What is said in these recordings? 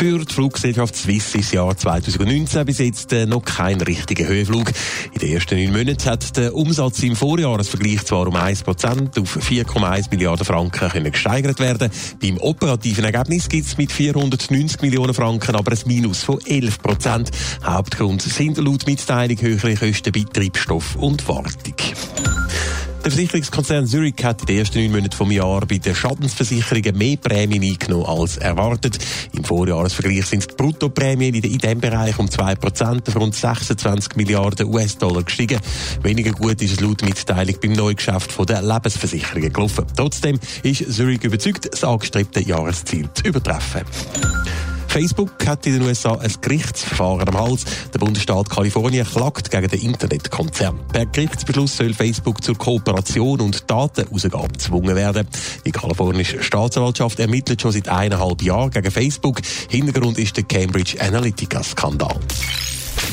Für die Fluggesellschaft Swiss ist Jahr 2019 bis jetzt äh, noch kein richtiger Höhenflug. In den ersten neun Monaten hat der Umsatz im Vorjahresvergleich zwar um 1% auf 4,1 Milliarden Franken können gesteigert werden. Beim operativen Ergebnis gibt es mit 490 Millionen Franken aber ein Minus von 11%. Hauptgrund sind laut Mitteilung höhere Kosten bei Treibstoff und Wartung. Der Versicherungskonzern Zurich hat in den ersten neun Monaten vom Jahr bei den Schadensversicherungen mehr Prämien eingenommen als erwartet. Im Vorjahresvergleich sind die Bruttoprämien in diesem Bereich um 2% auf rund 26 Milliarden US-Dollar gestiegen. Weniger gut ist es laut Mitteilung beim Neugeschäft der Lebensversicherungen gelaufen. Trotzdem ist Zurich überzeugt, das angestrebte Jahresziel zu übertreffen. Facebook hat in den USA ein Gerichtsverfahren am Hals. Der Bundesstaat Kalifornien klagt gegen den Internetkonzern. Per Gerichtsbeschluss soll Facebook zur Kooperation und Datenausgabe gezwungen werden. Die kalifornische Staatsanwaltschaft ermittelt schon seit eineinhalb Jahren gegen Facebook. Hintergrund ist der Cambridge Analytica-Skandal.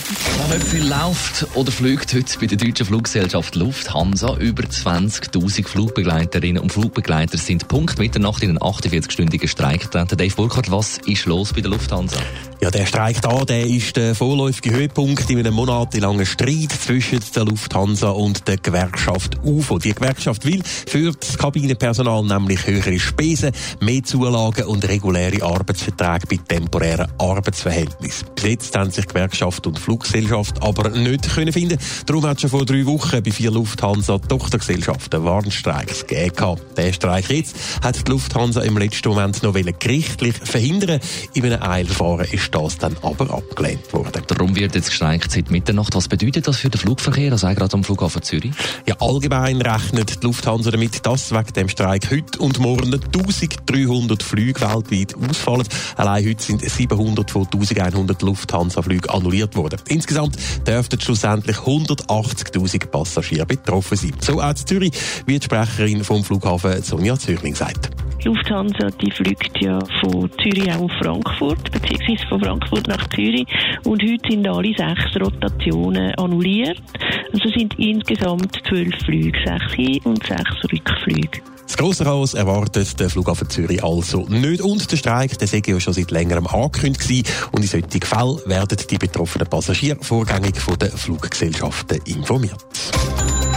Viel läuft oder fliegt heute bei der deutschen Fluggesellschaft Lufthansa? Über 20.000 Flugbegleiterinnen und Flugbegleiter sind Punkt Mitternacht in einen 48-stündigen Streik getreten. Dave Burkhardt, was ist los bei der Lufthansa? Ja, der Streik da, der ist der vorläufige Höhepunkt in einem monatelangen Streit zwischen der Lufthansa und der Gewerkschaft UFO. Die Gewerkschaft will für das Kabinenpersonal nämlich höhere Spesen, mehr Zulagen und reguläre Arbeitsverträge bei temporären Arbeitsverhältnissen. Bis jetzt haben sich Gewerkschaft und Fluggesellschaft aber nicht können finden. Darum hat schon vor drei Wochen bei vier Lufthansa Tochtergesellschaften Warnstreiks gegeben. Der Streik jetzt hat die Lufthansa im letzten Moment noch gerichtlich verhindern. In einem Eilverfahren ist das dann aber abgelehnt worden. Darum wird jetzt gestreikt seit Mitternacht. Was bedeutet das für den Flugverkehr, also gerade am Flughafen Zürich? Ja, allgemein rechnet die Lufthansa damit, dass wegen dem Streik heute und morgen 1300 Flüge weltweit ausfallen. Allein heute sind 700 von 1100 Lufthansa-Flügen annulliert worden. Insgesamt dürften schlussendlich 180.000 Passagiere betroffen sein. So auch Zürich, wie die Sprecherin vom Flughafen Sonja Zürling sagt. Lufthansa die fliegt ja von Zürich auch auf Frankfurt, beziehungsweise von Frankfurt nach Zürich. Und heute sind alle sechs Rotationen annulliert. Also sind insgesamt zwölf Flüge, sechs Hin- und sechs Rückflüge. Das grosse Chaos erwartet der Flughafen Zürich also nicht. Und der Streik, der sei ja schon seit längerem angekündigt gewesen. Und in solchen Fällen werden die betroffenen Passagiere vorgängig von den Fluggesellschaften informiert.